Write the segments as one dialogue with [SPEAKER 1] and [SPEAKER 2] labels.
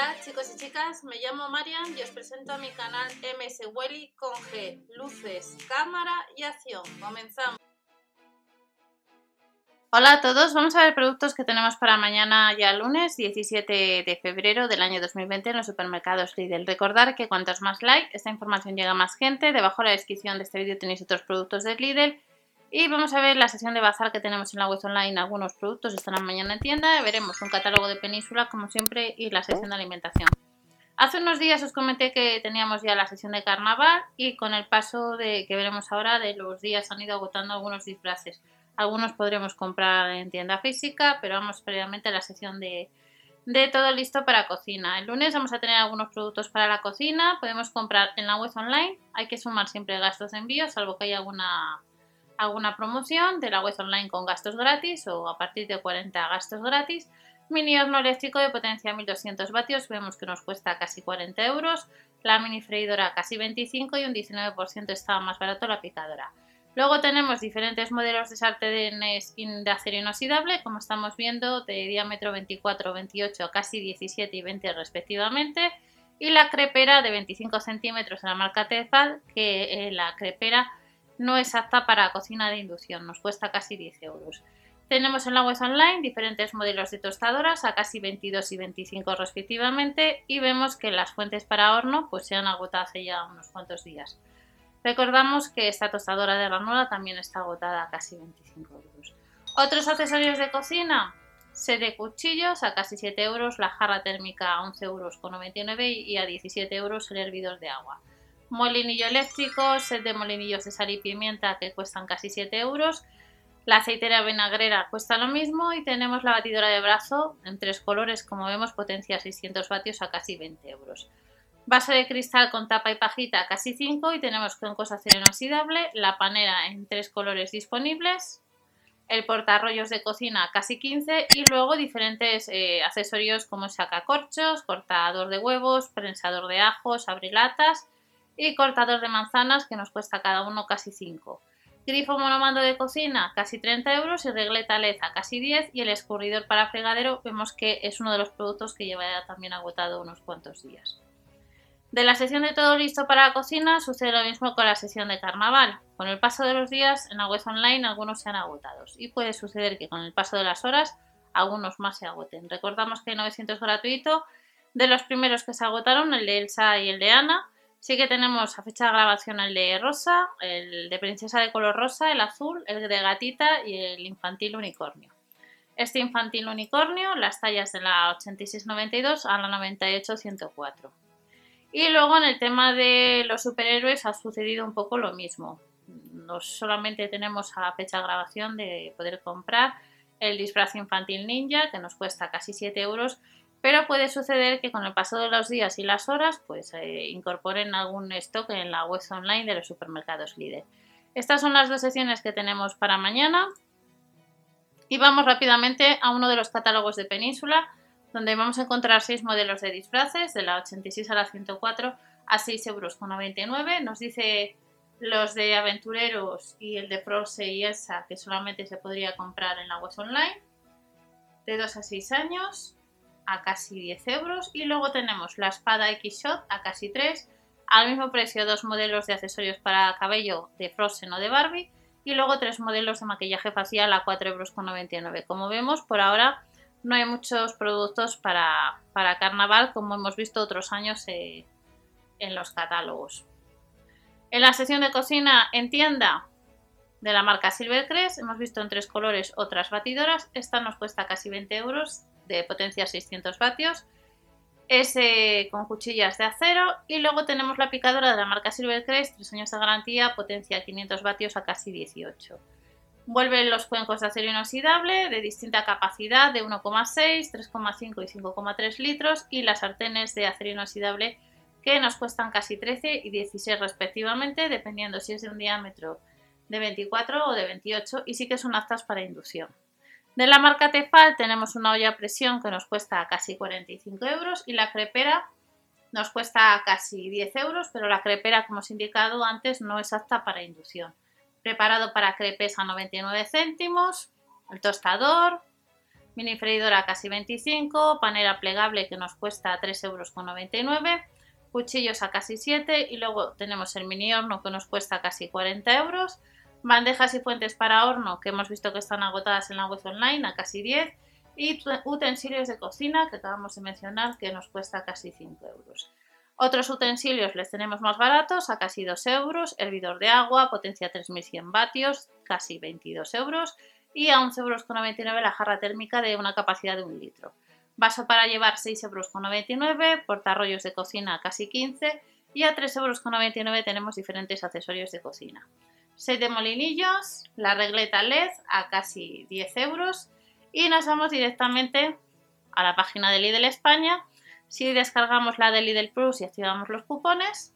[SPEAKER 1] Hola chicos y chicas, me llamo Marian y os presento a mi canal MS Welly con G, luces, cámara y acción. Comenzamos. Hola a todos, vamos a ver productos que tenemos para mañana ya lunes 17 de febrero del año 2020 en los supermercados Lidl. Recordar que cuantos más like, esta información llega a más gente. Debajo de la descripción de este vídeo tenéis otros productos de Lidl y vamos a ver la sesión de bazar que tenemos en la web online. Algunos productos estarán mañana en tienda. Veremos un catálogo de península, como siempre, y la sesión de alimentación. Hace unos días os comenté que teníamos ya la sesión de carnaval y con el paso de que veremos ahora de los días han ido agotando algunos disfraces. Algunos podremos comprar en tienda física, pero vamos previamente a la sesión de, de todo listo para cocina. El lunes vamos a tener algunos productos para la cocina. Podemos comprar en la web online. Hay que sumar siempre gastos de envío, salvo que haya alguna alguna promoción de la web online con gastos gratis o a partir de 40 gastos gratis. Mini horno eléctrico de potencia 1200 vatios, vemos que nos cuesta casi 40 euros. La mini freidora casi 25 y un 19% estaba más barato la picadora. Luego tenemos diferentes modelos de sartenes de acero inoxidable, como estamos viendo, de diámetro 24, 28, casi 17 y 20 respectivamente. Y la crepera de 25 centímetros de la marca Tefal, que eh, la crepera no es apta para cocina de inducción, nos cuesta casi 10 euros. Tenemos en la web online diferentes modelos de tostadoras a casi 22 y 25 respectivamente y vemos que las fuentes para horno pues se han agotado hace ya unos cuantos días. Recordamos que esta tostadora de ranura también está agotada a casi 25 euros. Otros accesorios de cocina, set de cuchillos a casi 7 euros, la jarra térmica a 11 euros con 99 y a 17 euros el hervidor de agua molinillo eléctrico, set de molinillos de sal y pimienta que cuestan casi 7 euros. La aceitera vinagrera cuesta lo mismo y tenemos la batidora de brazo en tres colores, como vemos, potencia 600 vatios a casi 20 euros. Vaso de cristal con tapa y pajita casi 5 y tenemos con cosa acero inoxidable, la panera en tres colores disponibles, el portarrollos de cocina casi 15 y luego diferentes eh, accesorios como sacacorchos, cortador de huevos, prensador de ajos, abrilatas y cortador de manzanas que nos cuesta cada uno casi 5. Grifo monomando de cocina casi 30 euros y regleta leza casi 10 y el escurridor para fregadero vemos que es uno de los productos que lleva ya también agotado unos cuantos días. De la sesión de todo listo para la cocina sucede lo mismo con la sesión de carnaval. Con el paso de los días en la web online algunos se han agotado y puede suceder que con el paso de las horas algunos más se agoten. Recordamos que hay 900 gratuito. De los primeros que se agotaron, el de Elsa y el de Ana, Sí que tenemos a fecha de grabación el de rosa, el de princesa de color rosa, el azul, el de gatita y el infantil unicornio. Este infantil unicornio, las tallas de la 8692 a la 98104. Y luego en el tema de los superhéroes ha sucedido un poco lo mismo. No solamente tenemos a fecha de grabación de poder comprar el disfraz infantil ninja, que nos cuesta casi 7 euros, pero puede suceder que con el paso de los días y las horas pues eh, incorporen algún stock en la web online de los supermercados líder. Estas son las dos sesiones que tenemos para mañana y vamos rápidamente a uno de los catálogos de Península donde vamos a encontrar seis modelos de disfraces de la 86 a la 104 a 6,99 euros. Nos dice los de aventureros y el de Froze y Elsa que solamente se podría comprar en la web online de 2 a 6 años a casi 10 euros y luego tenemos la espada X-Shot a casi 3 al mismo precio dos modelos de accesorios para cabello de Frozen o de Barbie y luego tres modelos de maquillaje facial a 4,99 euros. Como vemos, por ahora no hay muchos productos para, para carnaval como hemos visto otros años eh, en los catálogos. En la sesión de cocina en tienda de la marca Silvercrest hemos visto en tres colores otras batidoras. Esta nos cuesta casi 20 euros de potencia 600 vatios, ese con cuchillas de acero y luego tenemos la picadora de la marca Silvercrest, 3 años de garantía, potencia 500 vatios a casi 18. Vuelven los cuencos de acero inoxidable de distinta capacidad de 1,6, 3,5 y 5,3 litros y las sartenes de acero inoxidable que nos cuestan casi 13 y 16 respectivamente, dependiendo si es de un diámetro de 24 o de 28 y sí que son aptas para inducción. De la marca Tefal tenemos una olla a presión que nos cuesta casi 45 euros y la crepera nos cuesta casi 10 euros, pero la crepera, como os he indicado antes, no es apta para inducción. Preparado para crepes a 99 céntimos, el tostador, mini freidora casi 25, panera plegable que nos cuesta 3,99 euros, cuchillos a casi 7 y luego tenemos el mini horno que nos cuesta casi 40 euros, bandejas y fuentes para horno que hemos visto que están agotadas en la web online a casi 10 y utensilios de cocina que acabamos de mencionar que nos cuesta casi 5 euros. Otros utensilios les tenemos más baratos, a casi 2 euros, hervidor de agua, potencia 3100 vatios, casi 22 euros, y a 11,99 euros la jarra térmica de una capacidad de un litro. Vaso para llevar 6,99 euros, portarrollos de cocina casi 15 y a 3,99 euros tenemos diferentes accesorios de cocina. 6 de molinillos, la regleta LED a casi 10 euros y nos vamos directamente a la página de Lidl España si descargamos la de Lidl Plus y activamos los cupones,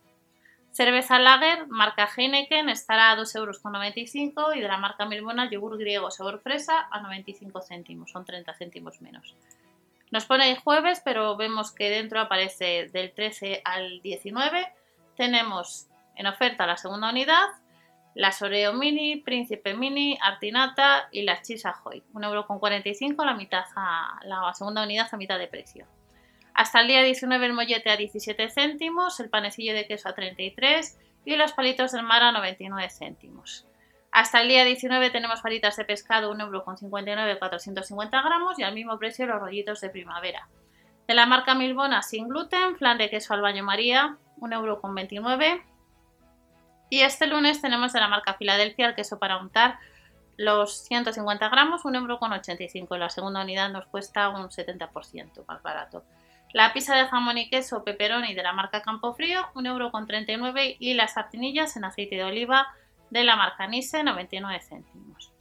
[SPEAKER 1] cerveza Lager, marca Heineken, estará a 2,95 euros y de la marca Milbona, yogur griego sabor fresa a 95 céntimos, son 30 céntimos menos. Nos pone el jueves, pero vemos que dentro aparece del 13 al 19. Tenemos en oferta la segunda unidad, las Oreo Mini, Príncipe Mini, Artinata y las Chisa Hoy. 1,45€ la mitad la segunda unidad a mitad de precio. Hasta el día 19 el mollete a 17 céntimos, el panecillo de queso a 33 y los palitos del mar a 99 céntimos. Hasta el día 19 tenemos faritas de pescado 1,59€ 450 gramos y al mismo precio los rollitos de primavera. De la marca Milbona sin gluten, flan de queso al baño María 1,29€. Y este lunes tenemos de la marca Filadelfia el queso para untar los 150 gramos 1,85€. La segunda unidad nos cuesta un 70% más barato. La pizza de jamón y queso pepperoni de la marca Campofrío, 1,39€ y las sardinillas en aceite de oliva de la marca Nise, 99 céntimos.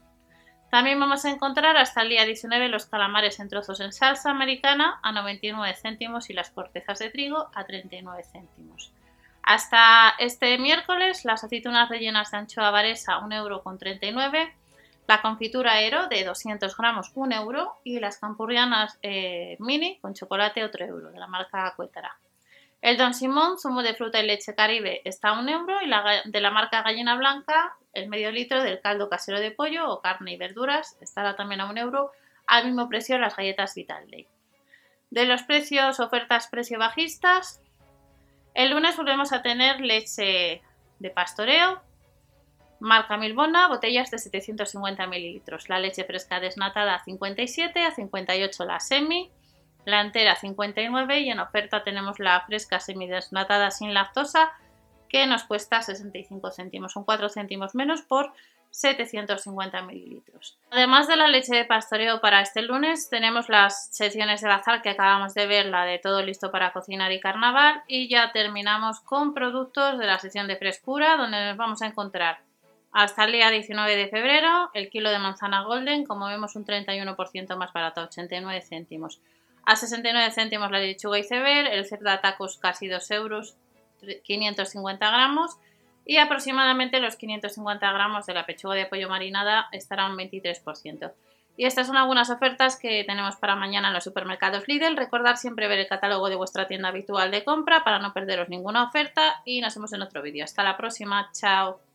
[SPEAKER 1] También vamos a encontrar hasta el día 19 los calamares en trozos en salsa americana a 99 céntimos y las cortezas de trigo a 39 céntimos. Hasta este miércoles las aceitunas rellenas de anchoa varesa 1,39€ la confitura Aero de 200 gramos 1 euro y las campurrianas eh, mini con chocolate otro euro de la marca Cuétara. El Don Simón, zumo de fruta y leche caribe, está a 1 euro y la, de la marca Gallina Blanca, el medio litro del caldo casero de pollo o carne y verduras estará también a 1 euro, al mismo precio las galletas Vital. De los precios, ofertas precio bajistas, el lunes volvemos a tener leche de pastoreo, Marca Milbona, botellas de 750 mililitros. La leche fresca desnatada a 57, a 58 la semi, la entera a 59 y en oferta tenemos la fresca semi desnatada sin lactosa que nos cuesta 65 céntimos, son 4 céntimos menos por 750 mililitros. Además de la leche de pastoreo para este lunes, tenemos las sesiones de bazar que acabamos de ver, la de todo listo para cocinar y carnaval, y ya terminamos con productos de la sesión de frescura, donde nos vamos a encontrar hasta el día 19 de febrero, el kilo de manzana golden, como vemos, un 31% más barato, 89 céntimos. A 69 céntimos la lechuga iceberg, el cerdo tacos casi 2 euros, 550 gramos. Y aproximadamente los 550 gramos de la pechuga de pollo marinada estará un 23%. Y estas son algunas ofertas que tenemos para mañana en los supermercados Lidl. Recordad siempre ver el catálogo de vuestra tienda habitual de compra para no perderos ninguna oferta y nos vemos en otro vídeo. Hasta la próxima, chao.